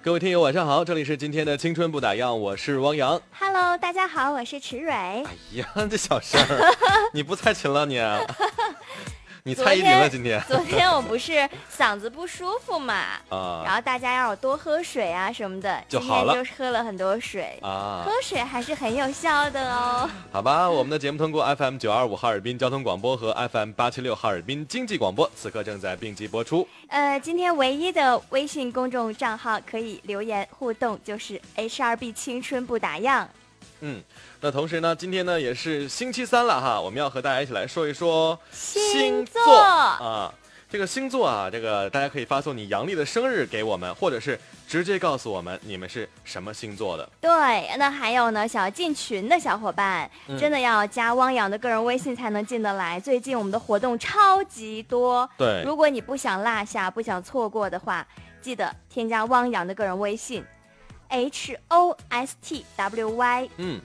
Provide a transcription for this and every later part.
各位听友晚上好，这里是今天的青春不打烊，我是汪洋。Hello，大家好，我是池蕊。哎呀，这小声儿，你不猜琴了你？你猜一零了今天昨天我不是嗓子不舒服嘛，然啊后大家要多喝水啊什么的，今就好了天就喝了很多水。啊喝！水还是很有效的哦。好吧，我们的节目通过 FM 九二五哈尔滨交通广播和 FM 八七六哈尔滨经济广播，此刻正在并机播出。呃，今天唯一的微信公众账号可以留言互动，就是 H R B 青春不打烊。嗯，那同时呢，今天呢也是星期三了哈，我们要和大家一起来说一说星座座啊。这个星座啊，这个大家可以发送你阳历的生日给我们，或者是直接告诉我们你们是什么星座的。对，那还有呢，想要进群的小伙伴，嗯真的要加汪洋的个人微信才能进得来。最近我们的活动超级多，对如果你不想落下、不想错过的话，记得添加汪洋的个人微信，H O S T W Y。嗯，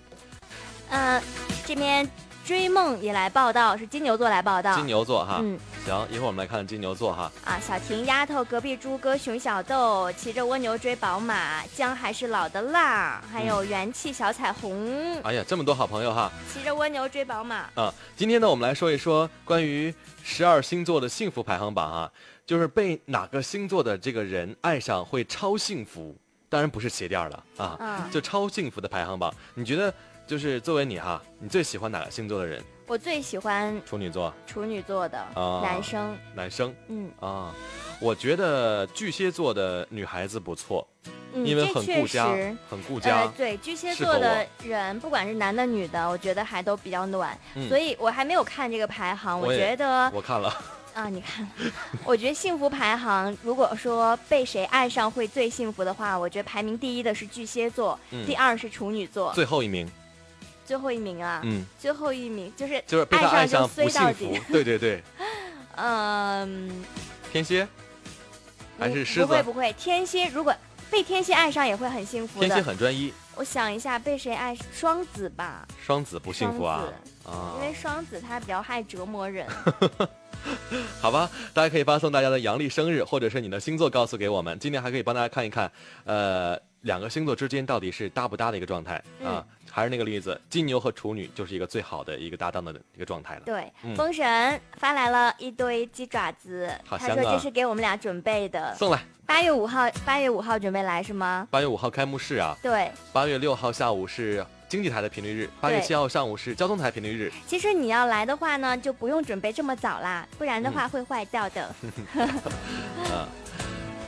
嗯、这边追梦也来报道，是金牛座来报道。金牛座哈。嗯行，一会儿我们来看金牛座哈。啊，小婷丫头，隔壁猪哥熊小豆，骑着蜗牛追宝马，姜还是老的辣，还有元气小彩虹，哎呀，这么多好朋友哈骑着蜗牛追宝马。啊！今天呢，我们来说一说关于十二星座的幸福排行榜啊，就是被哪个星座的这个人爱上会超幸福，当然不是鞋垫儿了啊，嗯就超幸福的排行榜。你觉得就是作为你哈，你最喜欢哪个星座的人？我最喜欢处女座。处女座的啊男生，男生？嗯。啊，我觉得巨蟹座的女孩子不错，嗯，因为很顾家实。，很顾家。呃，对，巨蟹座的人，不管是男的女的，我觉得还都比较暖，嗯。所以我还没有看这个排行。我我觉得我看了，啊，你看，我觉得幸福排行，如果说被谁爱上会最幸福的话，我觉得排名第一的是巨蟹座，嗯。第二是处女座，最后一名，最后一名啊，嗯，最后一名就是就是被他爱爱上不幸福底。。对对对，嗯，天蝎还是狮子？不会不会，天蝎如果被天蝎爱上也会很幸福天蝎。很专一，我想一下，被谁爱？双子吧，双子不幸福啊啊因！为双子他比较爱折磨人。好吧，大家可以发送大家的阳历生日或者是你的星座告诉给我们。今天还可以帮大家看一看，呃，两个星座之间到底是搭不搭的一个状态啊。嗯还是那个例子，金牛和处女就是一个最好的一个搭档的一个状态了。对，嗯封神发来了一堆鸡爪子，他说这是给我们俩准备的。送来，八月五号，八月五号准备来是吗？八月五号开幕式啊，对，八月六号下午是经济台的频率日，八月七号上午是交通台频率日。其实你要来的话呢，就不用准备这么早啦，不然的话会坏掉的。啊，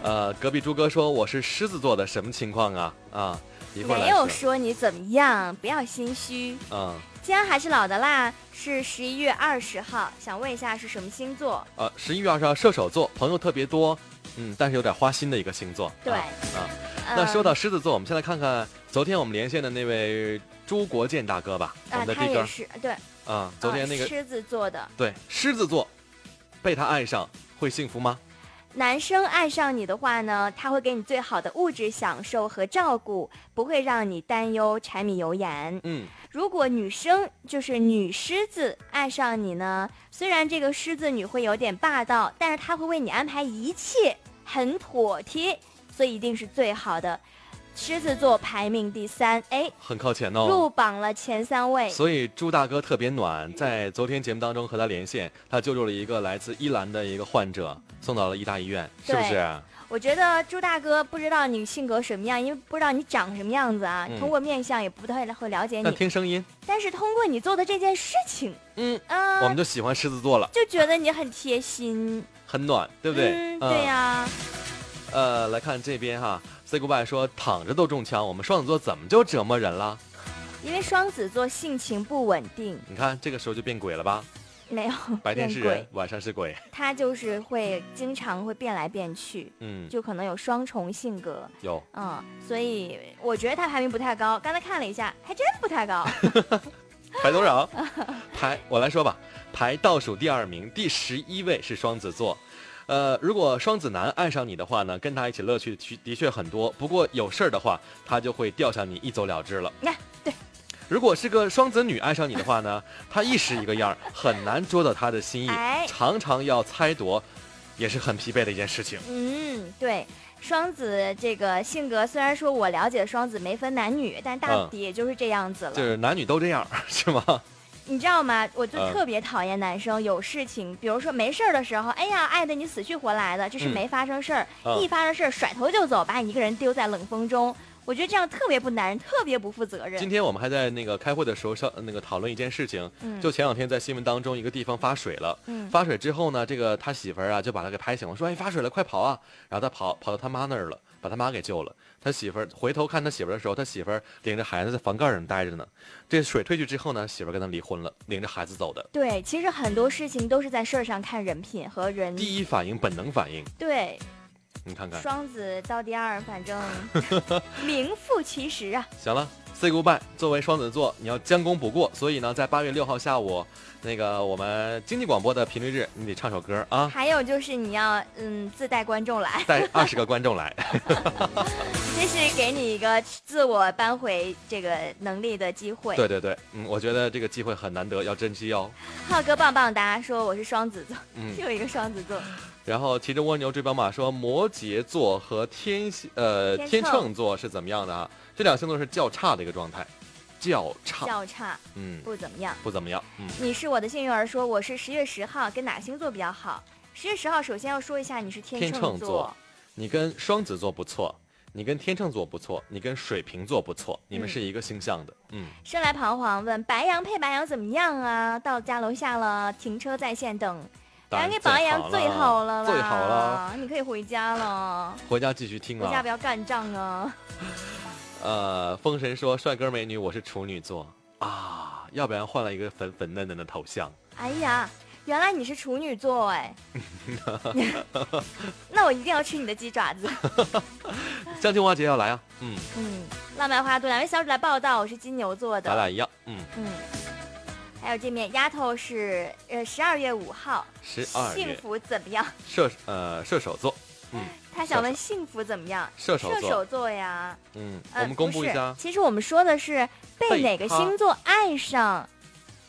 呃，隔壁朱哥说我是狮子座的，什么情况啊？啊，没有说。你怎么样，不要心虚。嗯，姜还是老的辣，是十一月二十号，想问一下是什么星座？呃，十一月二十号射手座，朋友特别多，嗯，但是有点花心的一个星座。对啊。啊那嗯说到狮子座，我们先来看看昨天我们连线的那位朱国建大哥吧，我啊，们的弟哥他也是对，啊，昨天那个呃狮子座的对狮子座，被他爱上会幸福吗？男生爱上你的话呢，他会给你最好的物质享受和照顾，不会让你担忧柴米油盐。嗯，如果女生就是女狮子爱上你呢，虽然这个狮子女会有点霸道，但是她会为你安排一切，很妥帖，所以一定是最好的。狮子座排名第三，哎，很靠前哦。入榜了前三位。所以朱大哥特别暖，在昨天节目当中和他连线，他救助了一个来自伊兰的一个患者，送到了医大医院，是不是？我觉得朱大哥不知道你性格什么样，因为不知道你长什么样子啊，嗯通过面相也不太会了解那你。听声音，但是通过你做的这件事情，嗯，啊、我们就喜欢狮子座了，就觉得你很贴心，很暖，对不对？嗯，对呀、呃，来看这边哈，say goodbye 说躺着都中枪，我们双子座怎么就折磨人了？因为双子座性情不稳定，你看这个时候就变鬼了吧？没有白天是鬼，，人晚上是鬼。他就是会经常会变来变去，嗯，就可能有双重性格，有嗯，所以我觉得他排名不太高。刚才看了一下，还真不太高。排多少？排我来说吧，排倒数第二名，第十一位是双子座。呃，如果双子男爱上你的话呢，跟他一起乐趣的的确很多。不过有事儿的话，他就会吊上你一走了之了。呀、对，如果是个双子女爱上你的话呢，他一时一个样儿，很难捉到他的心意，哎常常要猜夺，也是很疲惫的一件事情。嗯，对，双子这个性格，虽然说我了解双子没分男女，但大嗯抵也就是这样子了。就是男女都这样，是吗？你知道吗？我就嗯特别讨厌男生有事情，比如说没事儿的时候，哎呀，爱的你死去活来的，就是嗯没发生事儿；嗯一发生事儿，甩头就走，把你一个人丢在冷风中。我觉得这样特别不男人，特别不负责任今。天我们还在那个开会的时候上那个讨论一件事情，嗯就前两天在新闻当中一个地方发水了，嗯发水之后呢，这个他媳妇儿啊就把他给拍醒了，说：“哎，发水了，快跑啊！”然后他跑跑到他妈那儿了，把他妈给救了。他媳妇儿回头看他媳妇儿的时候，他媳妇儿领着孩子在房盖上待着呢。这水退去之后呢，媳妇儿跟他离婚了，领着孩子走的。对，其实很多事情都是在事儿上看人品和人。第一反应，本能反应，对，你看看。双子到第二，反正 名副其实啊。行了，say goodbye。作为双子座，你要将功补过，所以呢，在八月六号下午，那个我们经济广播的频率日，你得唱首歌啊，还有就是你要嗯自带观众来，带二十个观众来。这是给你一个自我扳回这个能力的机会。对对对，嗯，我觉得这个机会很难得，要珍惜哦。浩哥棒棒哒说我是双子座，嗯，又一个双子座。然后骑着蜗牛追宝马说摩羯座和天蝎呃天秤。座是怎么样的啊？这两个星座是较差的一个状态，较差，较差，嗯，不怎么样。不怎么样，嗯，你是我的幸运儿说我是十月十号，跟哪个星座比较好？十月十号，首先要说一下你是天天秤秤座。你跟双子座不错，你跟天秤座不错，你跟水瓶座不错，你们嗯是一个星象的，嗯，生来彷徨问白羊配白羊怎么样啊？到家楼下了，停车在线等。当然给白羊最好了啦，最好了，你可以回家了，回家继续听回家不。要干仗啊。呃，风神说帅哥美女，我是处女座啊，要不然换了一个粉粉嫩嫩的头像。哎呀，原来你是处女座哎，那我一定要吃你的鸡爪子。相亲花节要来啊，嗯，嗯，浪漫花朵两位小主来报道，我是金牛座的。咱俩一样，嗯，嗯，还有这面丫头是呃十二月五号，十二幸福怎么样？射呃射手座，嗯，他想问幸福怎么样？射手座，射手座呀。嗯，呃我们公布一下，其实我们说的是被被哪个星座爱上，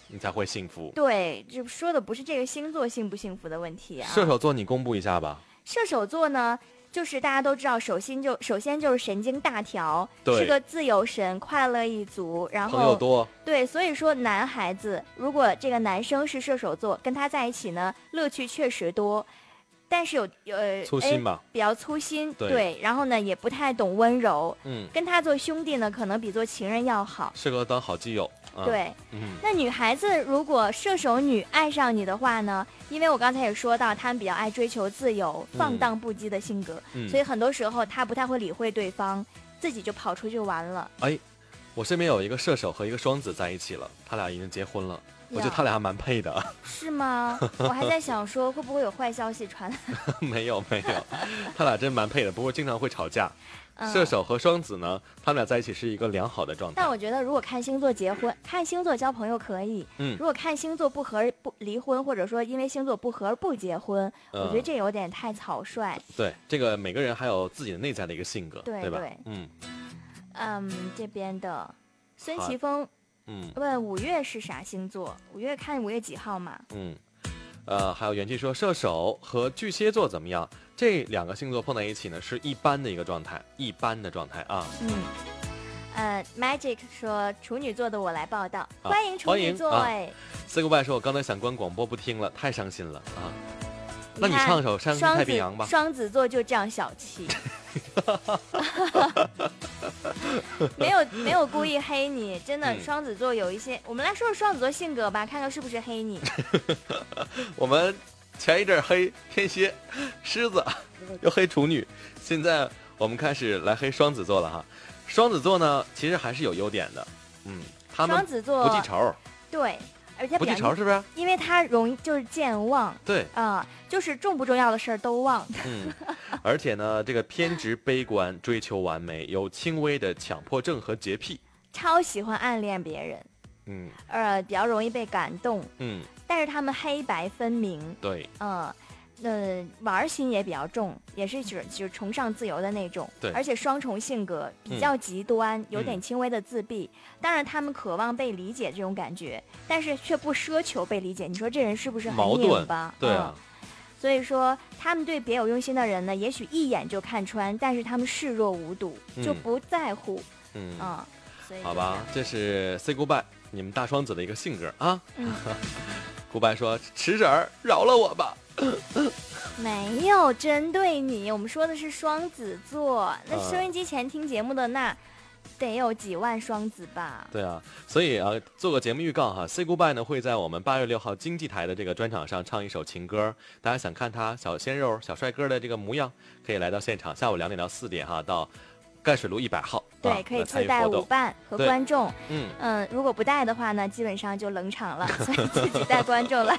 你才会幸福。对，这说的不是这个星座幸不幸福的问题啊。射手座，你公布一下吧。射手座呢，就是大家都知道，首先就首先就是神经大条，是个自由神，快乐一族，然后朋友多，对，所以说男孩子如果这个男生是射手座，跟他在一起呢，乐趣确实多，但是有有呃哎粗心吧，比较粗心，对然后呢也不太懂温柔，嗯，跟他做兄弟呢，可能比做情人要好。适合当好基友。啊，，对，嗯，那女孩子如果射手女爱上你的话呢，因为我刚才也说到，她们比较爱追求自由、嗯放荡不羁的性格，嗯所以很多时候她不太会理会对方，自己就跑出去玩了。哎，我身边有一个射手和一个双子在一起了，他俩已经结婚了，我觉得他俩还蛮配的。是吗？我还在想说，会不会有坏消息传来？没有没有，他俩真蛮配的，不过经常会吵架。嗯射手和双子呢，他们俩在一起是一个良好的状态但。我觉得，如果看星座结婚，看星座交朋友可以；嗯如果看星座不合不离婚，或者说因为星座不合而不结婚，我觉得嗯这有点太草率。对，这个每个人还有自己的内在的一个性格，吧对对？嗯嗯，这边的孙奇峰嗯问五月是啥星座？五月看五月几号嘛？嗯，呃，还有元气说射手和巨蟹座怎么样？这两个星座碰在一起呢，是一般的一个状态，一般的状态啊。嗯。呃，Magic 说处女座的我来报道，啊欢迎处女座哎。say goodbye 说，我刚才想关广播不听了，太伤心了啊。那你看唱首《山西双太平洋》吧。双子座就这样小气，没有没有故意黑你，真的嗯双子座有一些，我们来说说双子座性格吧，看看是不是黑你。我们前一阵儿黑天蝎、狮子，又黑处女，现在我们开始来黑双子座了哈。双子座呢，其实还是有优点的，嗯，他们双子座不记仇，对，而且不记仇是不是？因为他容易就是健忘。对，啊、就是重不重要的事儿都忘。嗯，而且呢，这个偏执、悲观、追求完美，有轻微的强迫症和洁癖，超喜欢暗恋别人，嗯。呃，比较容易被感动，嗯，但是他们黑白分明，对嗯，呃，玩儿心也比较重，也是指就是崇尚自由的那种。对而且双重性格比较极端，有点轻微的自闭。当然，他们渴望被理解这种感觉，但是却不奢求被理解。你说这人是不是很矛盾拧巴？对啊嗯，所以说，他们对别有用心的人呢，也许一眼就看穿，但是他们视若无睹，就嗯不在乎。嗯，嗯，所以好吧，这是 say goodbye，你们大双子的一个性格啊。嗯 goodbye 说池婶儿饶了我吧。没有针对你，我们说的是双子座。那嗯收音机前听节目的那，得有几万双子吧？对啊，所以啊，做个节目预告哈，Say Goodbye 呢会在我们八月六号经济台的这个专场上唱一首情歌。大家想看他小鲜肉、小帅哥的这个模样，可以来到现场，下午两点到四点哈，到赣水路一百号。对，啊可以自带舞。伴和观众。嗯，嗯，如果不带的话呢，基本上就冷场了，所以自己带观众来。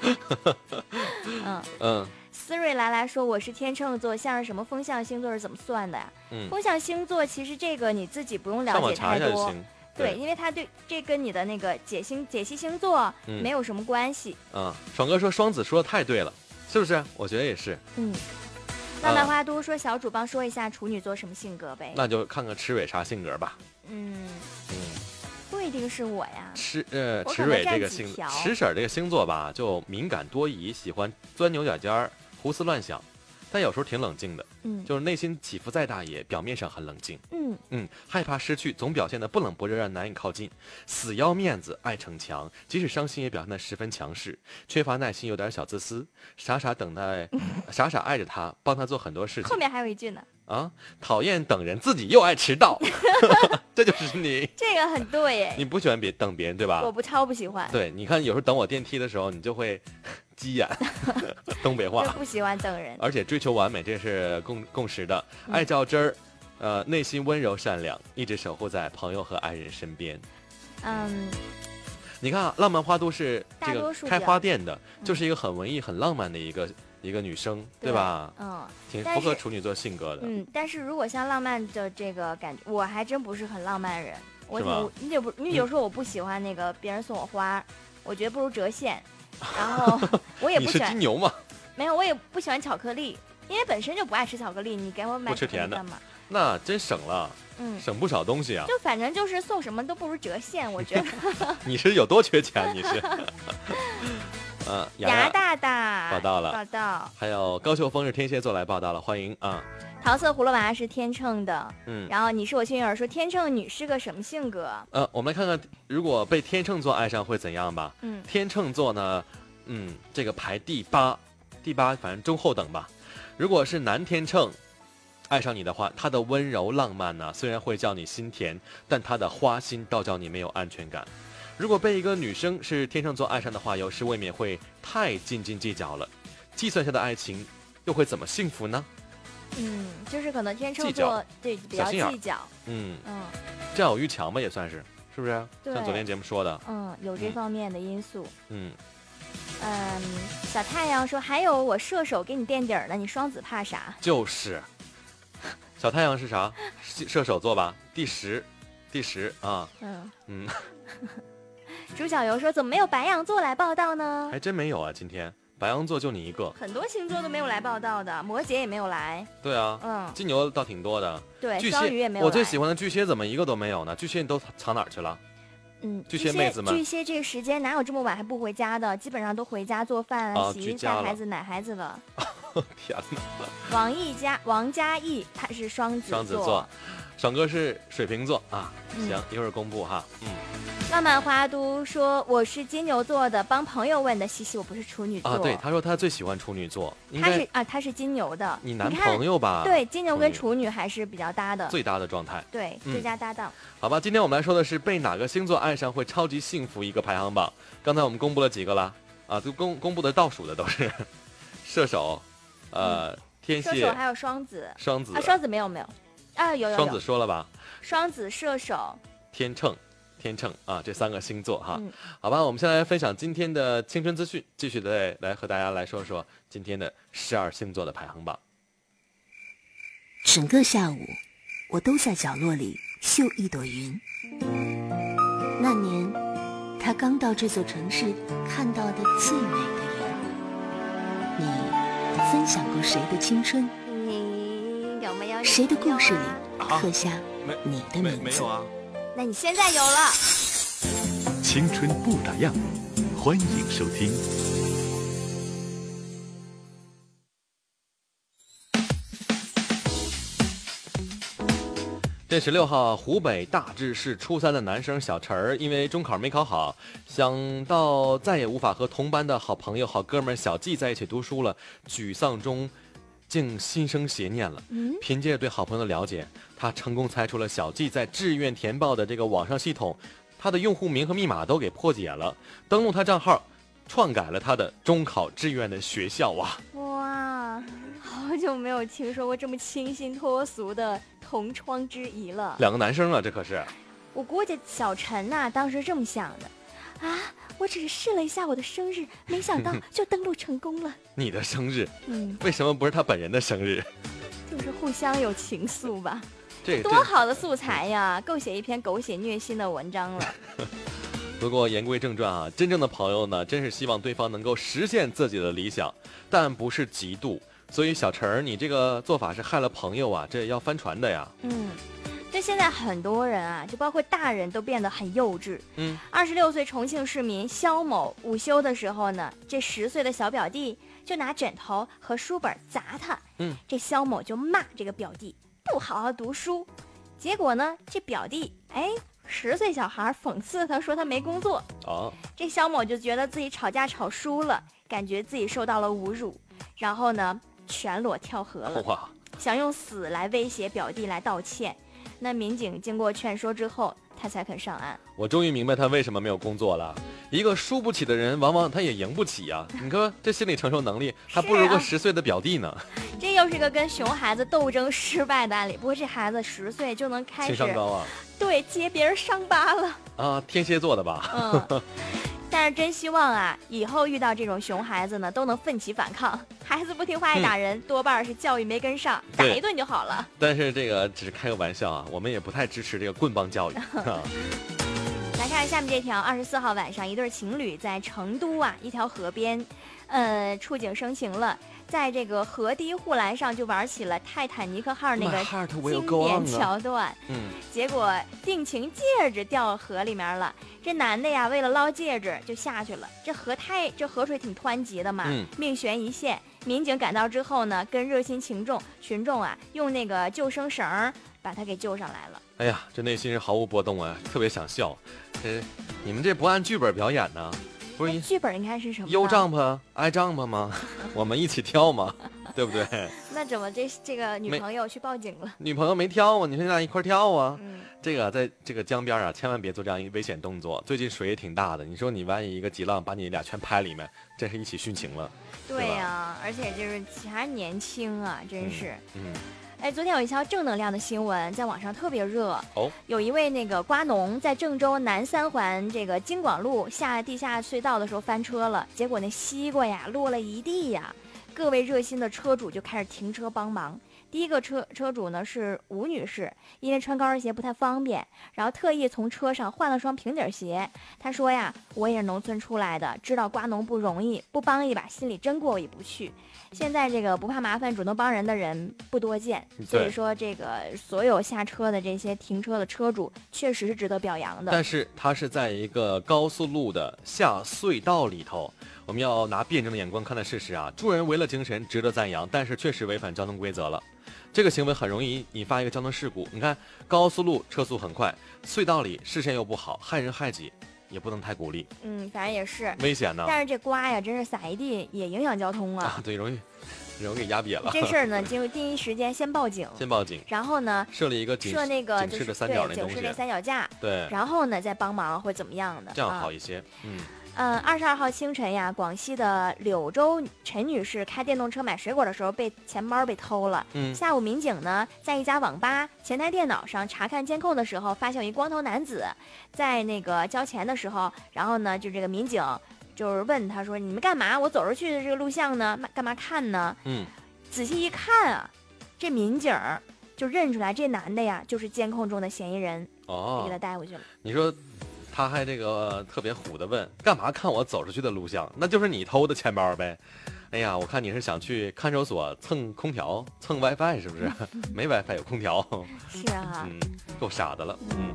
嗯，嗯思瑞来来说我是天秤座，像是什么风象星座是怎么算的呀？嗯，风象星座其实这个你自己不用了解太多。对，因为它对这跟你的那个解星解析星座嗯没有什么关系。嗯，爽哥说双子说的太对了，是不是？我觉得也是。嗯，浪漫花都说小主帮说一下处女座什么性格呗？那就看看池蕊啥性格吧。嗯，嗯，不一定是我呀。池呃池蕊这个星池婶这个星座吧，就敏感多疑，喜欢钻牛角尖儿，胡思乱想，但有时候挺冷静的，嗯。就是内心起伏再大也表面上很冷静。嗯。嗯，害怕失去，总表现的不冷不热，让难以靠近，死要面子，爱逞强，即使伤心也表现的十分强势，缺乏耐心，有点小自私，傻傻等待，傻傻爱着他，帮他做很多事情后面还有一句呢，啊，讨厌等人，自己又爱迟到，这就是你，这个很对。耶，你不喜欢别等别人对吧？我不超不喜欢，对，你看有时候等我电梯的时候，你就会急眼，东北话，不喜欢等人。而且追求完美，这是共共识的，嗯爱较真儿。呃，内心温柔善良，一直守护在朋友和爱人身边。嗯，你看啊，浪漫花都是这个开花店的，嗯就是一个很文艺、很浪漫的一个一个女生，对吧？嗯挺符合处女座性格的。嗯，但是如果像浪漫的这个感觉，我还真不是很浪漫人。我你就不，你有时候我不喜欢那个别人送我花，我觉得不如折现。然后我也 不喜欢，金牛嘛？没有，我也不喜欢巧克力，因为本身就不爱吃巧克力，你给我买不吃甜的干嘛？那真省了，嗯，省不少东西啊！就反正就是送什么都不如折现，我觉得。你是有多缺钱？你是？嗯，雅牙，大大报道了报道。还有高秀峰是天蝎座来报道了，欢迎啊！桃色葫芦娃是天秤的，嗯，然后你是我幸运儿说天秤女是个什么性格？呃，我们来看看，如果被天秤座爱上会怎样吧？嗯天秤座呢，嗯，这个排第八，第八，反正中后等吧。如果是男天秤爱上你的话，他的温柔浪漫呢，虽然会叫你心甜，但他的花心倒叫你没有安全感。如果被一个女生是天秤座爱上的话，有时未免会太斤斤计较了。计算下的爱情又会怎么幸福呢？嗯，就是可能天秤座对比较计较，嗯，嗯占有欲强吧，也算是，是不是？像昨天节目说的，嗯，有这嗯方面的因素。嗯，嗯，小太阳说还有我射手给你垫底儿呢，你双子怕啥？就是。小太阳是啥？射射手座吧，第十，第十啊，嗯，嗯，朱小游说怎么没有白羊座来报道呢？还真没有啊，今天白羊座就你一个。很多星座都没有来报道的，摩羯也没有来，对啊，嗯，金牛倒挺多的，对，巨双鱼也没有来。我最喜欢的巨蟹怎么一个都没有呢？巨蟹你都藏哪儿去了？嗯，巨蟹蟹妹子们巨蟹这个时间哪有这么晚还不回家的？基本上都回家做饭啊洗衣、带孩子、奶孩子了。天哪！王毅家、王嘉译，他是双子双子座，爽哥是水瓶座啊。嗯行，一会儿公布哈。嗯浪漫花都说我是金牛座的，帮朋友问的。西西，我不是处女座。啊，对，他说他最喜欢处女座，他是啊，他是金牛的。你男朋友吧？对，金牛跟处女还是比较搭的。最搭的状态。对，嗯最佳搭档。好吧，今天我们来说的是被哪个星座爱上会超级幸福一个排行榜。刚才我们公布了几个了啊，都公公布的倒数的都是 射手，呃，天蝎、射手还有双子双子啊，、双子没有没有啊，有有双子，说了吧？双子、射手，天秤，天秤啊，这三个星座哈。嗯好吧，我们先来分享今天的青春资讯，继续的来和大家来说说今天的十二星座的排行榜。整个下午，我都在角落里绣一朵云。那年，他刚到这座城市看到的最美的云。你分享过谁的青春？你有没有？谁的故事里啊刻下没你的名字？啊？那你现在有了。青春不打烊欢迎收听。这十六号湖北大志市初三的男生小陈儿因为中考没考好想到再也无法和同班的好朋友好哥们儿小季在一起读书了沮丧中竟心生邪念了。嗯，凭借着对好朋友的了解，他成功猜出了小季在志愿填报的这个网上系统，他的用户名和密码都给破解了，登录他账号，篡改了他的中考志愿的学校啊！哇，好久没有听说过这么清新脱俗的同窗之谊了。两个男生啊，这可是我估计小陈呐、当时这么想的，啊，我只是试了一下我的生日，没想到 就登录成功了。你的生日，嗯，为什么不是他本人的生日？就是互相有情愫吧，这多好的素材呀，够写一篇狗血虐心的文章了。不过言归正传啊，真正的朋友呢，真是希望对方能够实现自己的理想，但不是嫉妒。所以小陈儿，你这个做法是害了朋友啊，这要翻船的呀。嗯，这现在很多人啊，就包括大人都变得很幼稚。嗯，二十六岁重庆市民肖某午休的时候呢，这十岁的小表弟就拿枕头和书本砸他。嗯，这肖某就骂这个表弟不好好读书，结果呢，这表弟哎，十岁小孩讽刺他说他没工作，哦，这肖某就觉得自己吵架吵输了，感觉自己受到了侮辱，然后呢，全裸跳河了。哇，想用死来威胁表弟来道歉。那民警经过劝说之后，他才肯上岸。我终于明白他为什么没有工作了。一个输不起的人，往往他也赢不起呀、你说这心理承受能力，还不如个十岁的表弟呢，这又是一个跟熊孩子斗争失败的案例。不过这孩子十岁就能开始情商高啊对揭别人伤疤了，啊，天蝎座的吧？嗯。但是真希望啊，以后遇到这种熊孩子呢，都能奋起反抗。孩子不听话爱打人，多半是教育没跟上，打一顿就好了。但是这个只是开个玩笑啊，我们也不太支持这个棍棒教育啊。来看下面这条，二十四号晚上，一对情侣在成都啊一条河边，呃，触景生情了，在这个河堤护栏上就玩起了泰坦尼克号那个经典桥段。嗯，结果定情戒指掉河里面了，这男的呀为了捞戒指就下去了。这河太这河水挺湍急的嘛，嗯命悬一线。民警赶到之后呢，跟热心群众群众啊用那个救生绳儿把他给救上来了。哎呀，这内心是毫无波动啊，特别想笑。这你们这不按剧本表演呢？不是哎剧本应该是什么呢？悠帐篷挨帐篷吗？我们一起跳吗？对不对？那怎么这这个女朋友去报警了？女朋友没跳啊，你说你俩一块儿跳啊？嗯，这个在这个江边啊，千万别做这样一个危险动作。最近水也挺大的，你说你万一一个急浪把你俩全拍里面，真是一起殉情了。对呀、而且就是还年轻啊，真是。嗯，哎，昨天有一条正能量的新闻，在网上特别热。哦，有一位那个瓜农在郑州南三环这个京广路下地下隧道的时候翻车了，结果那西瓜呀落了一地呀。各位热心的车主就开始停车帮忙。第一个车车主呢是吴女士，因为穿高跟鞋不太方便，然后特意从车上换了双平底鞋。她说呀，我也是农村出来的，知道瓜农不容易，不帮一把心里真过意不去。现在这个不怕麻烦、主动帮人的人不多见，所以说这个所有下车的这些停车的车主确实是值得表扬的。但是它是在一个高速路的下隧道里头，我们要拿辩证的眼光看待事实啊。助人为乐精神值得赞扬，但是确实违反交通规则了。这个行为很容易引发一个交通事故。你看，高速路车速很快，隧道里视线又不好，害人害己，也不能太鼓励，嗯，反正也是。危险呢。但是这瓜呀，真是撒一地也影响交通啊啊。对，容易容易给压瘪了。这事儿呢，就第一时间先报警，先报警，然后呢设立一个警设那个警就是示的三角对警示那那东西，三脚架，对，然后呢再帮忙或怎么样的。这样啊好一些。嗯，嗯，二十二号清晨呀，广西的柳州陈女士开电动车买水果的时候，被钱包被偷了。嗯下午民警呢，在一家网吧前台电脑上查看监控的时候，发现有一光头男子在那个交钱的时候，然后呢，就这个民警就是问他说：“你们干嘛？我走出去的这个录像呢，干嘛看呢？”嗯，仔细一看啊，这民警就认出来这男的呀，就是监控中的嫌疑人，就哦给他，带回去了。你说他还这个特别虎的问，干嘛看我走出去的录像？那就是你偷的钱包呗。哎呀，我看你是想去看守所蹭空调、蹭 WiFi 是不是？没 WiFi 有空调，是啊，嗯，够傻的了，嗯。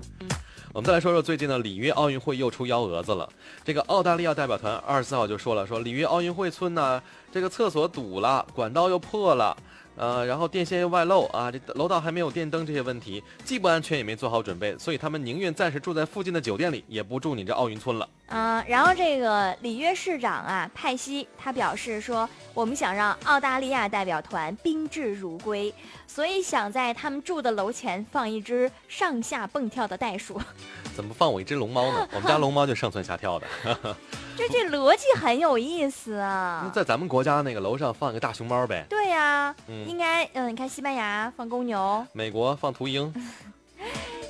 我们再来说说最近的里约奥运会又出幺蛾子了。这个澳大利亚代表团二十四号就说了，说里约奥运会村呢，这个厕所堵了，管道又破了，呃，然后电线又外漏啊，这楼道还没有电灯，这些问题既不安全也没做好准备，所以他们宁愿暂时住在附近的酒店里，也不住你这奥运村了。嗯，然后这个里约市长啊，派西他表示说，我们想让澳大利亚代表团宾至如归，所以想在他们住的楼前放一只上下蹦跳的袋鼠。怎么不放我一只龙猫呢？我们家龙猫就上蹿下跳的。这这逻辑很有意思那啊。在咱们国家那个楼上放一个大熊猫呗，对呀、嗯应该嗯，你看西班牙放公牛，美国放秃鹰。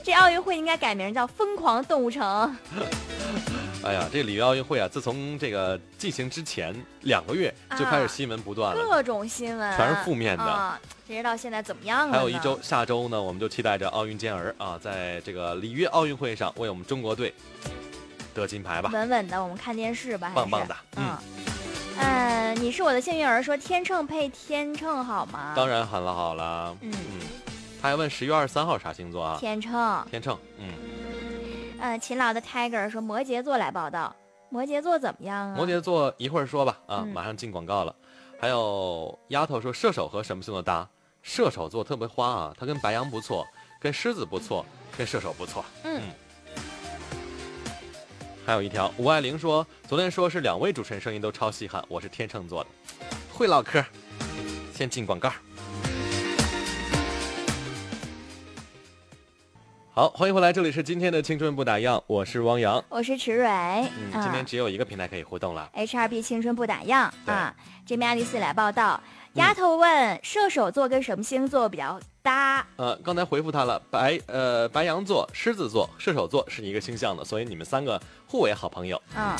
这奥运会应该改名叫疯狂动物城。哎呀，这里约奥运会啊，自从这个进行之前两个月就开始啊新闻不断了。各种新闻全是负面的啊，谁知道现在怎么样了呢？还有一周，下周呢，我们就期待着奥运健儿啊，在这个里约奥运会上为我们中国队得金牌吧。稳稳的，我们看电视吧，棒棒的嗯。嗯，你是我的幸运儿，说天秤配天秤好吗？当然很了好了，嗯嗯，他还问十月二十三号啥星座啊？天秤。天秤，嗯，嗯，勤劳的 Tiger 说摩羯座来报道，摩羯座怎么样啊？摩羯座一会儿说吧，啊，嗯马上进广告了。还有丫头说射手和什么星座搭？射手座特别花啊，他跟白羊不错，跟狮子不错，跟射手不错。嗯还有一条，吴爱玲说，昨天说是两位主持人声音都超稀罕，我是天秤座的，会唠嗑。先进广告。好，欢迎回来，这里是今天的青春不打烊，我是汪洋。我是池蕊。嗯，今啊天只有一个平台可以互动了。HRB 青春不打烊对啊！这边爱丽丝来报道，丫头问射手座跟什么星座比较搭？呃，刚才回复他了，白呃白羊座、狮子座、射手座是一个星象的，所以你们三个互为好朋友。嗯。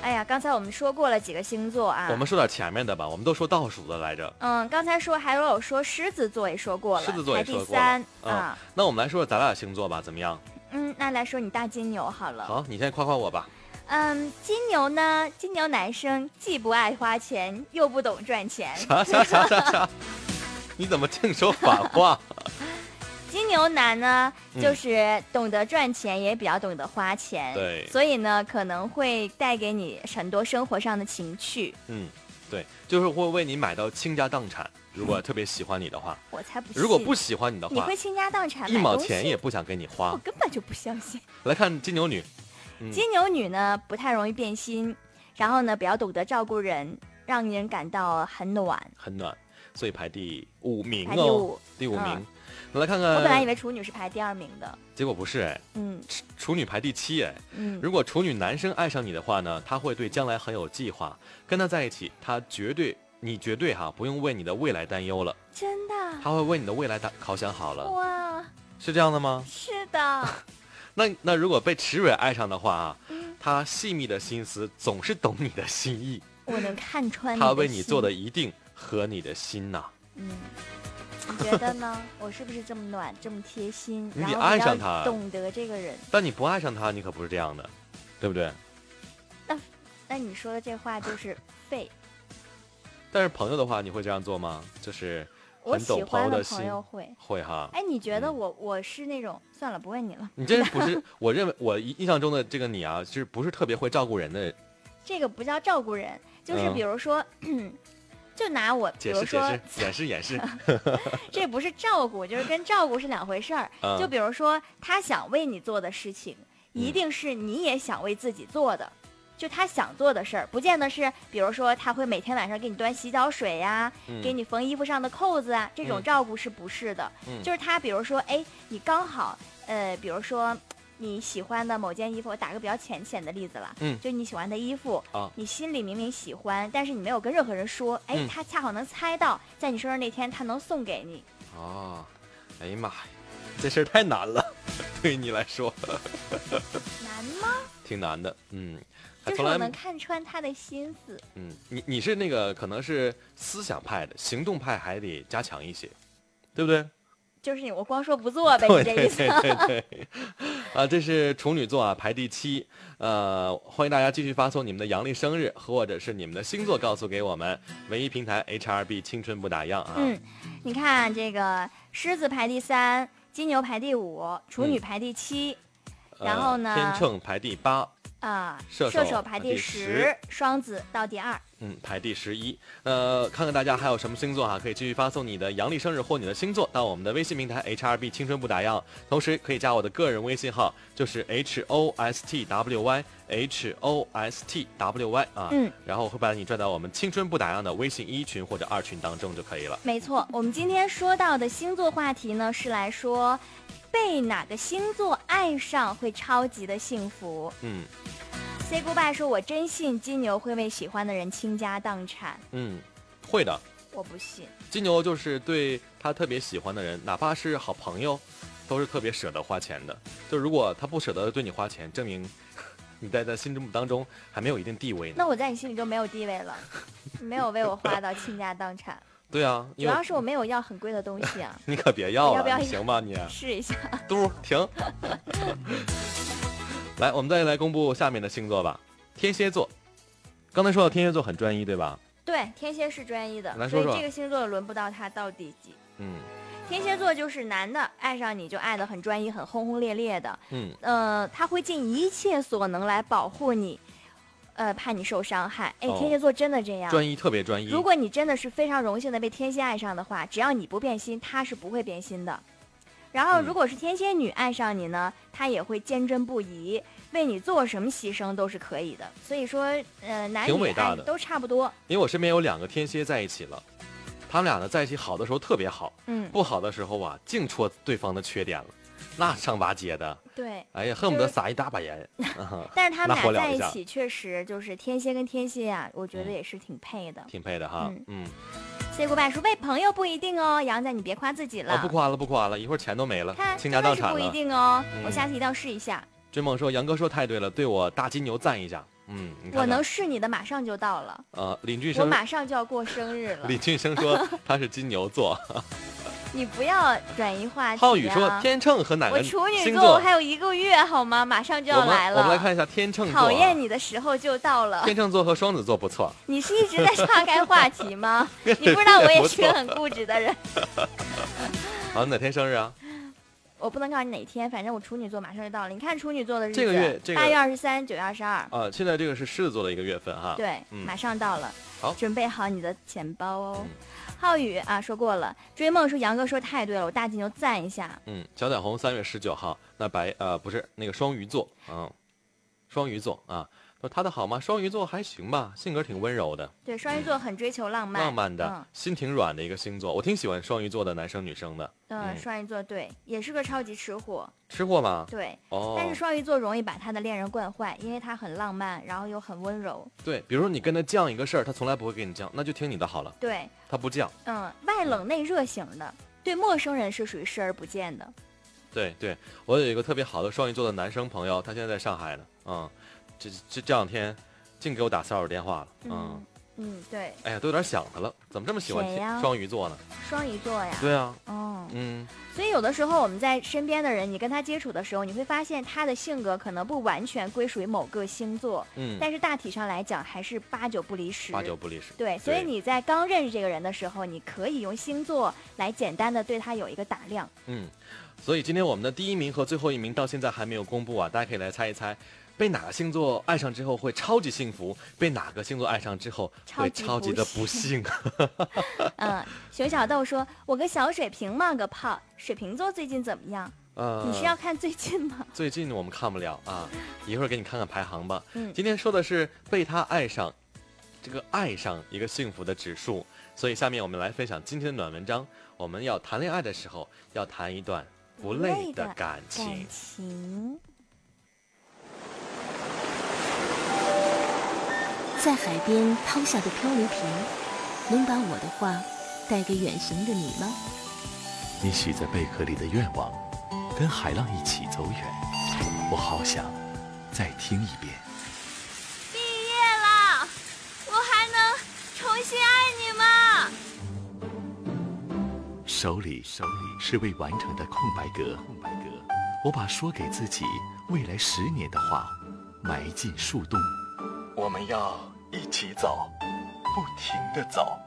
哎呀，刚才我们说过了几个星座啊。我们说点前面的吧，我们都说倒数的来着。嗯，刚才说还有说狮子座也说过了，狮子座也排说过了第三嗯啊。那我们来说说咱俩星座吧，怎么样？嗯，那来说你大金牛好了。好，你先夸夸我吧。嗯，金牛呢，金牛男生既不爱花钱，又不懂赚钱。啥啥啥啥啥？你怎么净说反话？金牛男呢，嗯就是懂得赚钱，也比较懂得花钱。对所以呢，可能会带给你很多生活上的情趣。嗯，对，就是会为你买到倾家荡产。如果特别喜欢你的话，我才不信。如果不喜欢你的话你会，倾家荡产，一毛钱也不想给你花我。根本就不相信。来看金牛女，嗯金牛女呢，不太容易变心，然后呢，比较懂得照顾人，让人感到很暖。很暖，所以排第五名哦第五名。来看看，我本来以为处女是排第二名的。结果不是哎，嗯。处处女排第七哎。嗯，如果处女男生爱上你的话呢，他会对将来很有计划，跟他在一起，他绝对你绝对哈不用为你的未来担忧了，真的？他会为你的未来打考想好了，哇，是这样的吗？是的，那那如果被池蕊爱上的话啊，嗯。他细密的心思总是懂你的心意，我能看穿他为你做的一定合你的心呐、嗯，你觉得呢？我是不是这么暖，这么贴心？你爱上他懂得这个人。但你不爱上他，你可不是这样的，对不对？那那你说的这话就是废。但是朋友的话，你会这样做吗？就是我很懂喜欢的友的心朋，友会。会哈。哎，你觉得嗯我我是那种？算了，不问你了。你这不是 我认为我印象中的这个你啊，就是不是特别会照顾人的。这个不叫照顾人，就是嗯比如说，就拿我，比解释解如说释，演示演示。这不是照顾，就是跟照顾是两回事儿。嗯就比如说，他想为你做的事情，一嗯定是你也想为自己做的。就他想做的事儿，不见得是，比如说他会每天晚上给你端洗脚水呀、嗯给你缝衣服上的扣子啊，这种嗯照顾是不是的？嗯就是他，比如说，哎，你刚好，呃，比如说你喜欢的某件衣服，我打个比较浅显的例子了，嗯就你喜欢的衣服，啊你心里明明喜欢，但是你没有跟任何人说，哎，嗯他恰好能猜到，在你生日那天他能送给你，哦，哎呀妈呀，这事儿太难了，对于你来说难吗？挺难的。嗯，就是我能看穿他的心思。嗯，你你是那个可能是思想派的，行动派还得加强一些，对不对？就是你，我光说不做呗，对你这意思。对对对对，啊，这是处女座啊，排第七。呃，欢迎大家继续发送你们的阳历生日或者是你们的星座告诉给我们，唯一平台 HRB 青春不打烊啊。嗯，你看这个狮子排第三，金牛排第五，处女嗯排第七，呃然后呢天秤排第八，啊，射射手排第十，双子到第二。嗯，排第十一。呃，看看大家还有什么星座哈，可以继续发送你的阳历生日或你的星座到我们的微信平台 H R B 青春不打烊，同时可以加我的个人微信号，就是 H O S T W Y H O S T W Y 啊，嗯，然后会把你拽到我们青春不打烊的微信一群或者二群当中就可以了。没错，我们今天说到的星座话题呢，是来说被哪个星座爱上会超级的幸福。嗯 Say goodbye 说，我真信金牛会为喜欢的人倾家荡产，嗯，会的。我不信。金牛就是对他特别喜欢的人，哪怕是好朋友，都是特别舍得花钱的。就如果他不舍得对你花钱，证明 你在他心目当中还没有一定地位呢。那我在你心里就没有地位了，没有为我花到倾家荡产。对啊，主要是我没有要很贵的东西啊，你可别要了，要不要你行吧你？试一下。嘟停。来，我们再来公布下面的星座吧。天蝎座，刚才说到天蝎座很专一，对吧？对，天蝎是专一的，来说说所以这个星座轮不到他到底几。嗯天蝎座就是男的爱上你就爱的很专一、很轰轰烈烈的，嗯呃，他会尽一切所能来保护你，呃，怕你受伤害。哎，哦天蝎座真的这样。专一，特别专一。如果你真的是非常荣幸的被天蝎爱上的话，只要你不变心，他是不会变心的。然后，嗯如果是天蝎女爱上你呢，她也会坚贞不移，为你做什么牺牲都是可以的。所以说，呃，男女都差不多。因为我身边有两个天蝎在一起了，他们俩呢在一起好的时候特别好，嗯，不好的时候啊，净戳对方的缺点了，那上八街的，对。哎呀，恨不得撒一大把盐。啊但是他 们俩在一起，确实就是天蝎跟天蝎啊，我觉得嗯也是挺配的。挺配的哈，嗯嗯，say goodbye 说为朋友不一定哦，杨仔你别夸自己了。哦，不夸了，不夸了，一会儿钱都没了看，倾家荡产不一。定哦，嗯我下次一定要试一下。追梦说，杨哥说太对了，对我大金牛赞一下。嗯，看看我能试你的，马上就到了，呃，林俊生我，马上就要过生日了。李俊生说他是金牛座。你不要转移话题、啊。浩宇说天秤和哪个我处女座？我还有一个月好吗？马上就要来了。我们来看一下天秤座、啊。讨厌你的时候就到了。天秤座和双子座不错。你是一直在岔开话题吗？你不知道我也是个很固执的人。好，你哪天生日啊？我不能告诉你哪天，反正我处女座马上就到了。你看处女座的日子，这个月这个八月二十三、九月二十二，啊，现在这个是狮子座的一个月份哈。对，嗯马上到了。好准备好你的钱包哦。嗯浩宇啊，说过了。追梦说杨哥说太对了，我大金牛赞一下。嗯，小彩虹三月十九号，那白呃不是那个双鱼座，嗯，双鱼座啊，说他的好吗？双鱼座还行吧，性格挺温柔的，对，双鱼座很追求浪漫，浪漫的，心挺软的一个星座，我挺喜欢双鱼座的男生女生的。嗯。双鱼座对，也是个超级吃货，吃货吗？对。哦，但是双鱼座容易把他的恋人惯坏，因为他很浪漫，然后又很温柔。对，比如说你跟他犟一个事儿，他从来不会给你犟，那就听你的好了，对，他不犟。嗯，外冷内热型的，对陌生人是属于视而不见的。对对，我有一个特别好的双鱼座的男生朋友，他现在在上海呢，嗯，这这这两天净给我打骚扰电话了，嗯嗯，嗯，对，哎呀，都有点想他了，怎么这么喜欢天谁呀双鱼座呢？双鱼座呀。对啊，哦，嗯，所以有的时候我们在身边的人，你跟他接触的时候，你会发现他的性格可能不完全归属于某个星座，嗯，但是大体上来讲还是八九不离十。八九不离十。对，所以你在刚认识这个人的时候，你可以用星座来简单的对他有一个打量。嗯，所以今天我们的第一名和最后一名到现在还没有公布啊，大家可以来猜一猜，被哪个星座爱上之后会超级幸福，被哪个星座爱上之后会超级的不不幸。嗯，熊小豆说：“我个小水瓶冒个泡，水瓶座最近怎么样？呃，你是要看最近吗？最近我们看不了啊，一会儿给你看看排行吧。嗯今天说的是被他爱上，这个爱上一个幸福的指数。所以下面我们来分享今天的暖文章。我们要谈恋爱的时候，要谈一段不累的感情。感情。在海边抛下的漂流瓶，能把我的话带给远行的你吗？你许在贝壳里的愿望，跟海浪一起走远。我好想再听一遍。毕业了，我还能重新爱你吗？手里手里是未完成的空白格，空白格。我把说给自己未来十年的话埋进树洞。我们要一起走不停的走。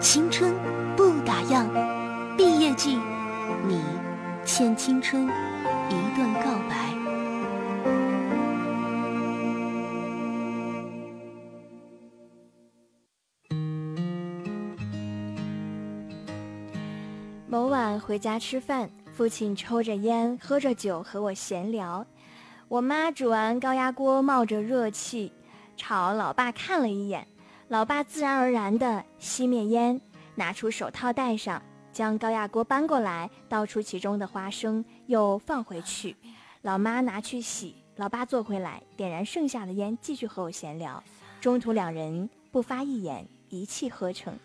青春不打烊毕业季你欠青春一段告白。某晚回家吃饭父亲抽着烟喝着酒和我闲聊我妈煮完高压锅，冒着热气，朝老爸看了一眼。老爸自然而然地熄灭烟，拿出手套戴上，将高压锅搬过来，倒出其中的花生，又放回去。老妈拿去洗，老爸坐回来，点燃剩下的烟，继续和我闲聊。中途两人不发一言，一气呵成。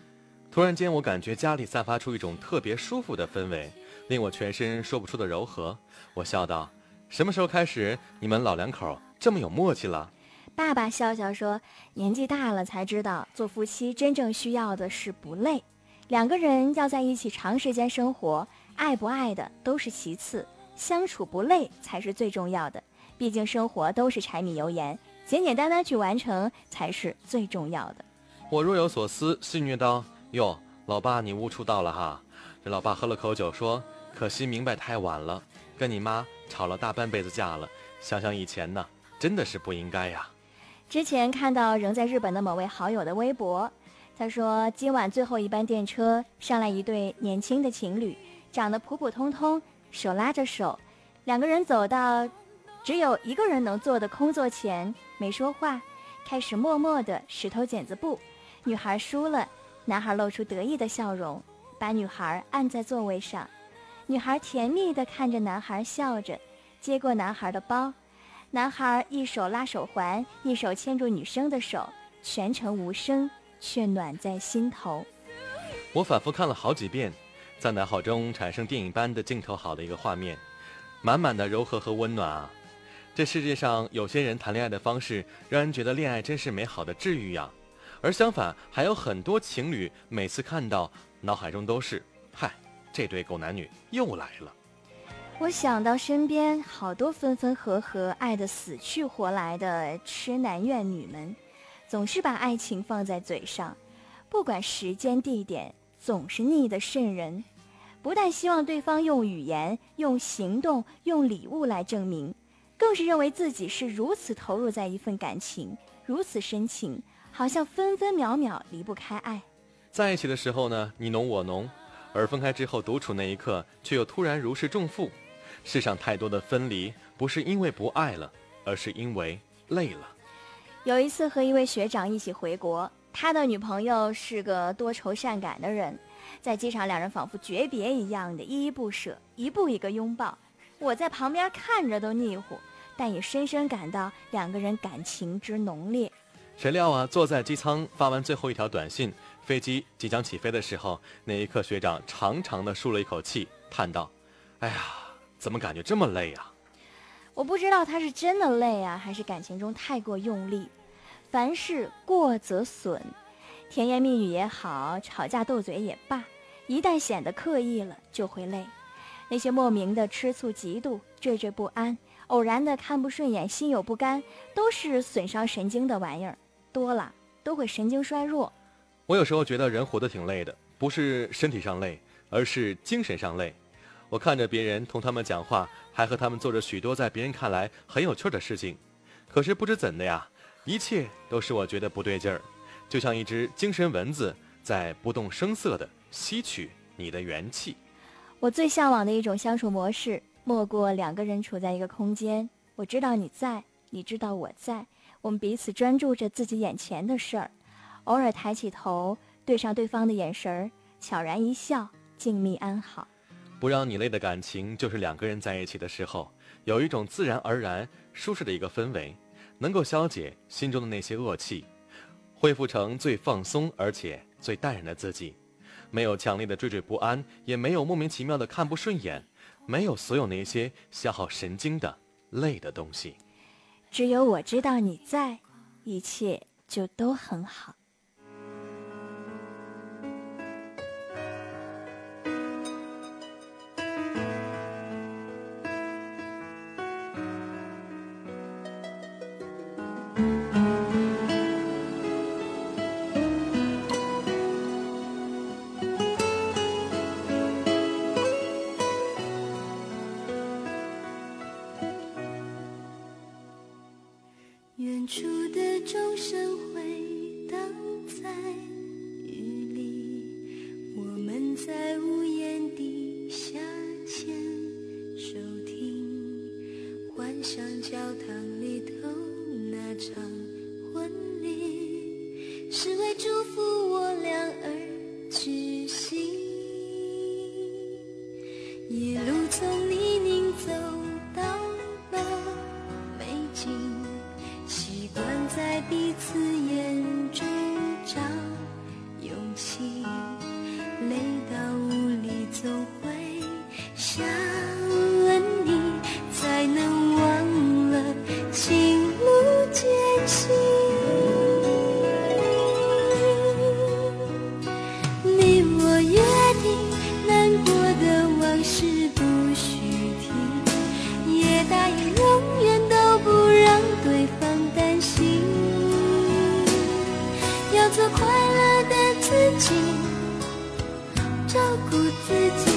突然间，我感觉家里散发出一种特别舒服的氛围，令我全身说不出的柔和。我笑道。什么时候开始，你们老两口这么有默契了？爸爸笑笑说：“年纪大了才知道，做夫妻真正需要的是不累。两个人要在一起长时间生活，爱不爱的都是其次，相处不累才是最重要的。毕竟生活都是柴米油盐，简简单单去完成才是最重要的。”我若有所思，戏谑道：“哟，老爸你悟出道了哈！”这老爸喝了口酒说：“可惜明白太晚了，跟你妈。”吵了大半辈子架了，想想以前呢，真的是不应该呀。之前看到仍在日本的某位好友的微博，他说今晚最后一班电车上来一对年轻的情侣，长得普普通通，手拉着手，两个人走到只有一个人能坐的空座前，没说话，开始默默的石头剪子布。女孩输了，男孩露出得意的笑容，把女孩按在座位上。女孩甜蜜地看着男孩，笑着，接过男孩的包。男孩一手拉手环，一手牵住女生的手，全程无声，却暖在心头。我反复看了好几遍，在脑海中产生电影般的镜头，好的一个画面，满满的柔和和温暖啊！这世界上有些人谈恋爱的方式，让人觉得恋爱真是美好的治愈呀。而相反，还有很多情侣，每次看到，脑海中都是，这对狗男女又来了。我想到身边好多分分合合、爱得死去活来的痴男怨女们，总是把爱情放在嘴上，不管时间地点，总是腻得渗人。不但希望对方用语言、用行动、用礼物来证明，更是认为自己是如此投入在一份感情，如此深情，好像分分秒秒离不开爱。在一起的时候呢，你侬我侬。而分开之后，独处那一刻，却又突然如释重负。世上太多的分离，不是因为不爱了，而是因为累了。有一次和一位学长一起回国，他的女朋友是个多愁善感的人，在机场两人仿佛诀别一样的依依不舍，一步一个拥抱。我在旁边看着都腻乎，但也深深感到两个人感情之浓烈。谁料啊，坐在机舱发完最后一条短信。飞机即将起飞的时候，那一刻，学长长长的舒了一口气，叹道：“哎呀，怎么感觉这么累啊？”我不知道他是真的累啊，还是感情中太过用力。凡事过则损，甜言蜜语也好，吵架斗嘴也罢，一旦显得刻意了，就会累。那些莫名的吃醋、嫉妒、惴惴不安，偶然的看不顺眼、心有不甘，都是损伤神经的玩意儿，多了都会神经衰弱。我有时候觉得人活得挺累的，不是身体上累，而是精神上累。我看着别人同他们讲话，还和他们做着许多在别人看来很有趣的事情，可是不知怎的呀，一切都使我觉得不对劲儿，就像一只精神蚊子在不动声色地吸取你的元气。我最向往的一种相处模式，莫过两个人处在一个空间，我知道你在，你知道我在，我们彼此专注着自己眼前的事儿。偶尔抬起头，对上对方的眼神儿，悄然一笑，静谧安好。不让你累的感情，就是两个人在一起的时候，有一种自然而然、舒适的一个氛围，能够消解心中的那些恶气，恢复成最放松而且最淡然的自己。没有强烈的惴惴不安，也没有莫名其妙的看不顺眼，没有所有那些消耗神经的累的东西。只有我知道你在，一切就都很好。要做快乐的自己，照顾自己，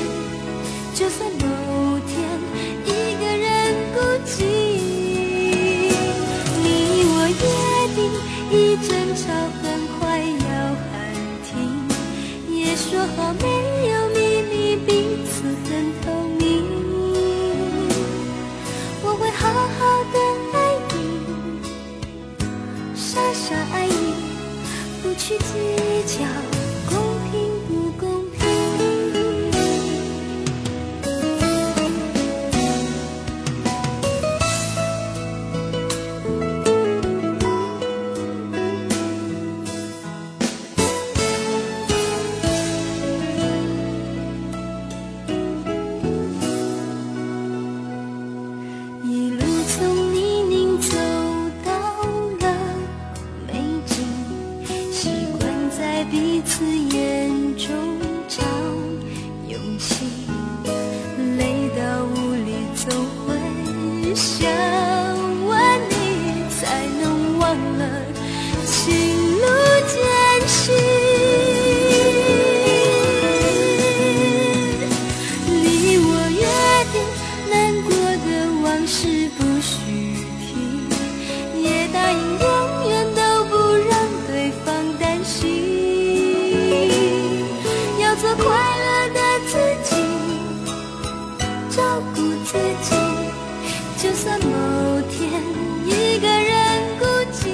算某天一个人孤寂，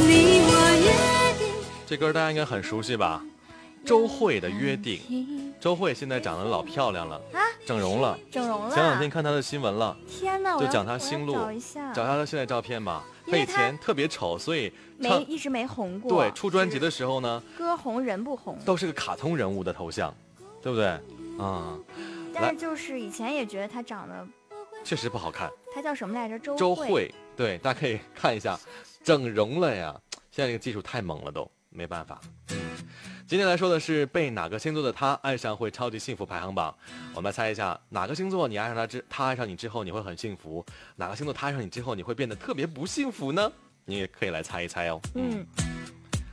你我约定。这歌大家应该很熟悉吧？周慧的《约定》。周慧现在长得老漂亮了，啊，整容了。整容了。前两天看她的新闻了，天哪，我就讲她心路找一下，找她的现在照片吧。她她以前特别丑，所以没一直没红过。对出专辑的时候呢，歌红人不红，都是个卡通人物的头像，对不对？啊、但是就是以前也觉得她长得，确实不好看。她叫什么来着？周周慧。慧，对，大家可以看一下，整容了呀！现在这个技术太猛了都，没办法。嗯，今天来说的是被哪个星座的他爱上会超级幸福排行榜。我们来猜一下，哪个星座你爱上他之他爱上你之后你会很幸福，哪个星座他爱上你之后你会变得特别不幸福呢？你也可以来猜一猜哦。嗯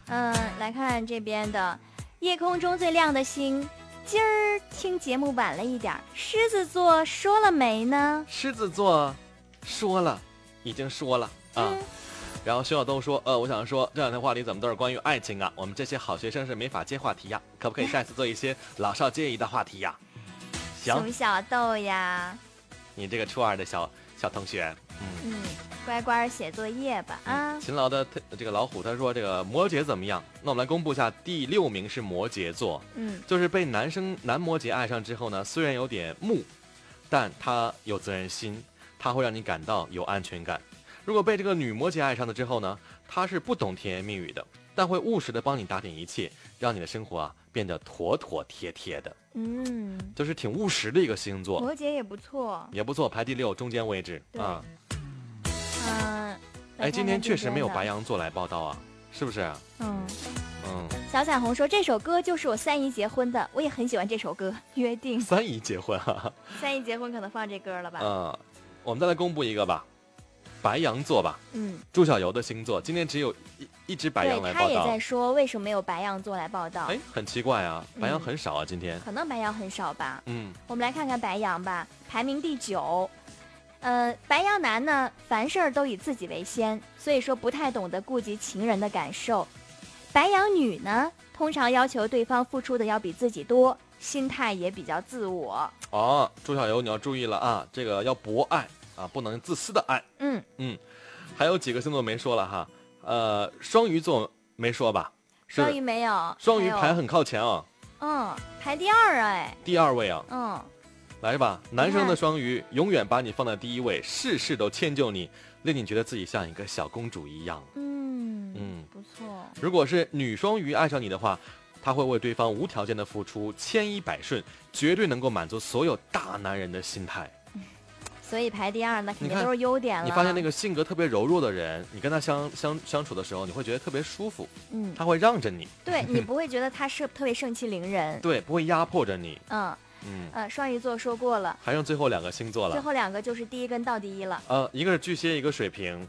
嗯，来看这边的夜空中最亮的星。今儿听节目晚了一点儿，狮子座说了没呢？狮子座说了，已经说了啊。嗯然后徐小豆说：“呃，我想说这两天话题怎么都是关于爱情啊？我们这些好学生是没法接话题呀，可不可以下次做一些老少皆宜的话题呀？”行，熊小豆呀，你这个初二的小小同学，嗯，嗯，乖乖写作业吧啊。勤劳的特这个老虎他说这个摩羯怎么样？那我们来公布一下，第六名是摩羯座，嗯就是被男生男摩羯爱上之后呢，虽然有点木，但他有责任心，他会让你感到有安全感。如果被这个女摩羯爱上了之后呢，他是不懂甜言蜜语的，但会务实的帮你打点一切，让你的生活啊变得妥妥帖帖的，嗯，就是挺务实的一个星座，摩羯也不错。也不错，排第六，中间位置啊。嗯，哎，今天确实没有白白。羊座来报道啊，是不是啊？嗯，嗯，小彩虹说这首歌就是我三姨结婚的，我也很喜欢这首歌《约定》。三姨结婚哈、哈。三姨结婚可能放这歌了吧？嗯，我们再来公布一个吧，白羊座吧，嗯，朱小游的星座，今天只有一一只白羊，来报道他也在。说为什么没有白羊座来报道？哎，很奇怪啊，白羊嗯很少啊，今天。可能白羊很少吧。嗯，我们来看看白羊吧，排名第九。呃，白羊男呢，凡事儿都以自己为先，所以说不太懂得顾及情人的感受。白羊女呢，通常要求对方付出的要比自己多，心态也比较自我。哦，朱小游你要注意了啊，这个要博爱啊，不能自私的爱。嗯，嗯，还有几个星座没说了哈，呃，双鱼座没说吧？双鱼没有，双鱼排很靠前啊，嗯排第二啊，哎，第二位啊。嗯，来吧，男生的双鱼永远把你放在第一位，事事都迁就你，令你觉得自己像一个小公主一样。嗯嗯不错，如果是女双鱼爱上你的话，她会为对方无条件的付出，千依百顺，绝对能够满足所有大男人的心态。所以排第二那肯定都是优点了。你发现那个性格特别柔弱的人，你跟他相相相处的时候，你会觉得特别舒服，嗯，他会让着你，对你不会觉得他是特别盛气凌人。对，不会压迫着你。嗯嗯，呃，双鱼座说过了，还剩最后两个星座了，最后两个就是第一跟倒第一了。呃，一个是巨蟹，一个水瓶。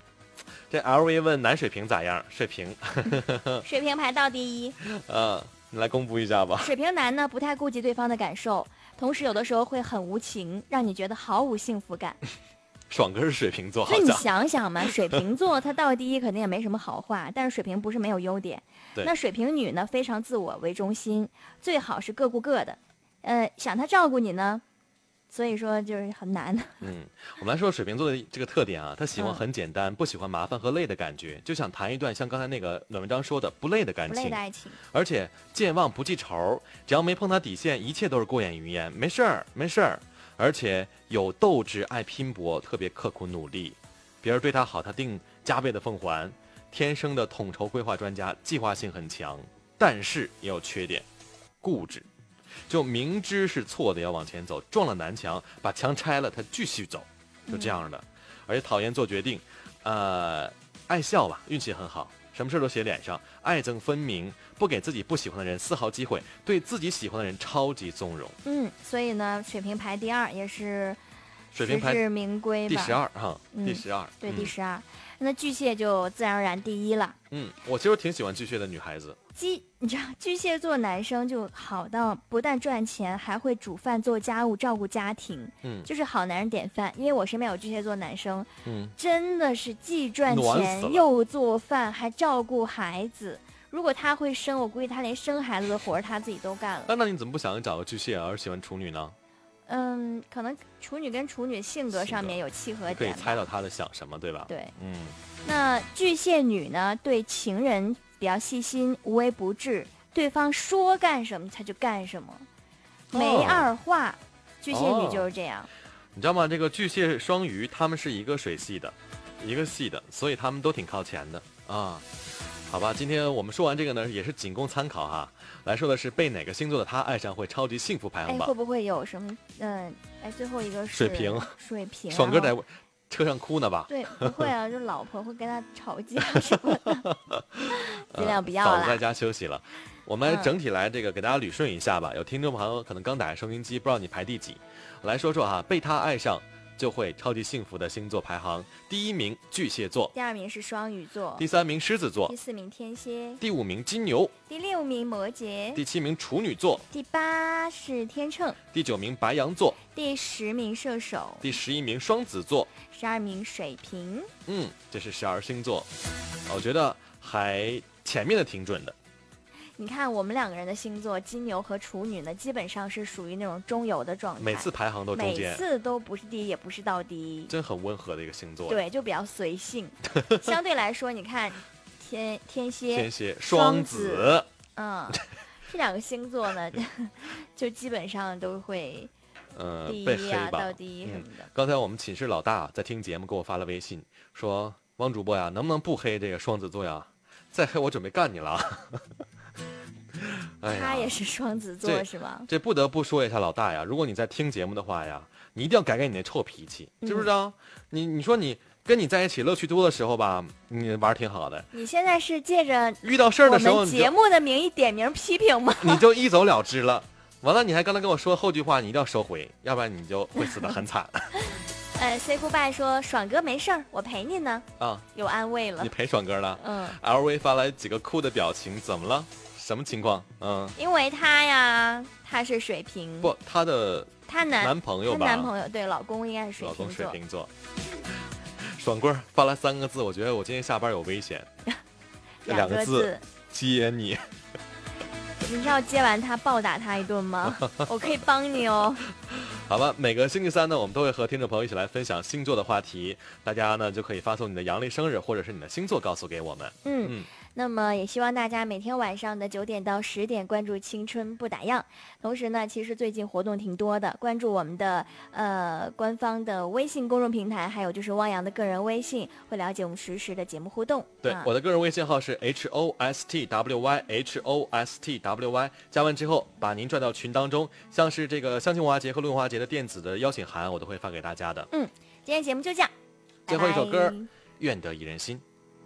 这 LV 问男水瓶咋样？水瓶，水瓶排倒第一。呃，你来公布一下吧。水瓶男呢，不太顾及对方的感受，同时有的时候会很无情，让你觉得毫无幸福感。爽哥是水瓶座，好所以你想想嘛，水瓶座他到第一肯定也没什么好话，但是水瓶不是没有优点。对那水瓶女呢，非常自我为中心，最好是各顾各的，呃，想他照顾你呢，所以说就是很难。嗯，我们来说水瓶座的这个特点啊，他喜欢嗯。很简单，不喜欢麻烦和累的感觉，就想谈一段像刚才那个暖文章说的不累的感情不累的，爱情，而且健忘不记仇，只要没碰他底线，一切都是过眼云烟，没事儿没事儿，而且有斗志，爱拼搏，特别刻苦努力，别人对他好，他定加倍的奉还，天生的统筹规划专家，计划性很强，但是也有缺点，固执。就明知是错的要往前走，撞了南墙，把墙拆了，他继续走，就这样的。而且讨厌做决定，呃，爱笑吧，运气很好，什么事都写脸上，爱憎分明，不给自己不喜欢的人丝毫机会，对自己喜欢的人超级纵容。嗯，所以呢，水平排第二，也是水平排。第十二哈，嗯第十二，对，嗯第十二。那巨蟹就自然而然第一了。嗯，我其实挺喜欢巨蟹的女孩子，巨，你知道巨蟹座男生就好到不但赚钱，还会煮饭、做家务、照顾家庭，嗯就是好男人典范。因为我身边有巨蟹座男生，嗯，真的是既赚钱又做饭，还照顾孩子。如果他会生，我估计他连生孩子的活儿他自己都干了。那那你怎么不想找个巨蟹而喜欢处女呢？嗯，可能处女跟处女性格上面有契合点可以。猜到他的想什么，对吧？对，嗯，那巨蟹女呢，对情人比较细心，无微不至，对方说干什么他就干什么，没哦二话。巨蟹女哦就是这样。你知道吗？这个巨蟹、双鱼他们是一个水系的，一个系的，所以他们都挺靠前的啊。好吧，今天我们说完这个呢，也是仅供参考哈。来说的是被哪个星座的他爱上会超级幸福排哎，行榜会。不会有什么？嗯，哎，最后一个是水瓶，水瓶。爽哥在 车上哭呢吧？对，不会啊，就老婆会跟他吵架什么的，尽量不要嫂子在。家休息了。我们嗯整体来这个给大家捋顺一下吧。有听众朋友可能刚打开收音机，不知道你排第几。我来说说哈，被他爱上就会超级幸福的星座排行：第一名巨蟹座，第二名是双鱼座第，三名狮子座第，四名天蝎，第五名金牛，第六名摩羯，第七名处女座，第八是天秤，第九名白羊座，第十名射手，第十一名双子座。十二名水瓶。嗯，这是十二星座，我觉得还前面的挺准的。你看我们两个人的星座，金牛和处女呢，基本上是属于那种中游的状态，每次排行都中每，次都不是第一，也不是到第一，真很温和的一个星座。，对，就比较随性。相对来说，你看天天蝎，天蝎、双双子子，嗯，这两个星座呢，就基本上都会呃第，一啊，吧到。第一什嗯么的。刚才我们寝室老大在听节目，给我发了微信，说：“汪主播呀，能不能不黑这个双子座呀？再黑我准备干你了。”哎，他也是双子座是吗？这不得不说一下老大呀，如果你在听节目的话呀，你一定要改改你那臭脾气，知不知道？你你说你跟你在一起乐趣多的时候吧，你玩挺好的，你现在是借着遇到事儿的时候们节目的名义点名批评吗？你就一走了之了。完了，你还刚才跟我说后句话，你一定要收回，要不然你就会死得很惨 呃，say goodbye 说爽哥没事儿，我陪你呢，啊！有安慰了你。陪爽哥了。嗯，LV 发来几个酷的表情，怎么了？什么情况？嗯，因为他呀，他是水瓶，不，他的他男男朋友他吧，男朋友对老公应该是水老公瓶座，水瓶座。爽棍儿发来三个字，我觉得我今天下班有危险。两个个字接你，你是要接完他暴打他一顿吗？我可以帮你哦。好吧？每个星期三呢，我们都会和听众朋友一起来分享星座的话题，大家呢就可以发送你的阳历生日或者是你的星座告诉给我们。嗯，嗯，那么也希望大家每天晚上的九点到十点关注《青春不打烊》，同时呢，其实最近活动挺多的，关注我们的呃官方的微信公众平台，还有就是汪洋的个人微信，会了解我们实时的节目互动。对，啊我的个人微信号是 h o s t w y h o s t w y，加完之后把您拽到群当中，像是这个相亲文化节和论文化节的电子的邀请函，我都会发给大家的。嗯今天节目就这样，最后一首歌拜拜愿得一人心。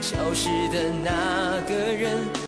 消失的那个人。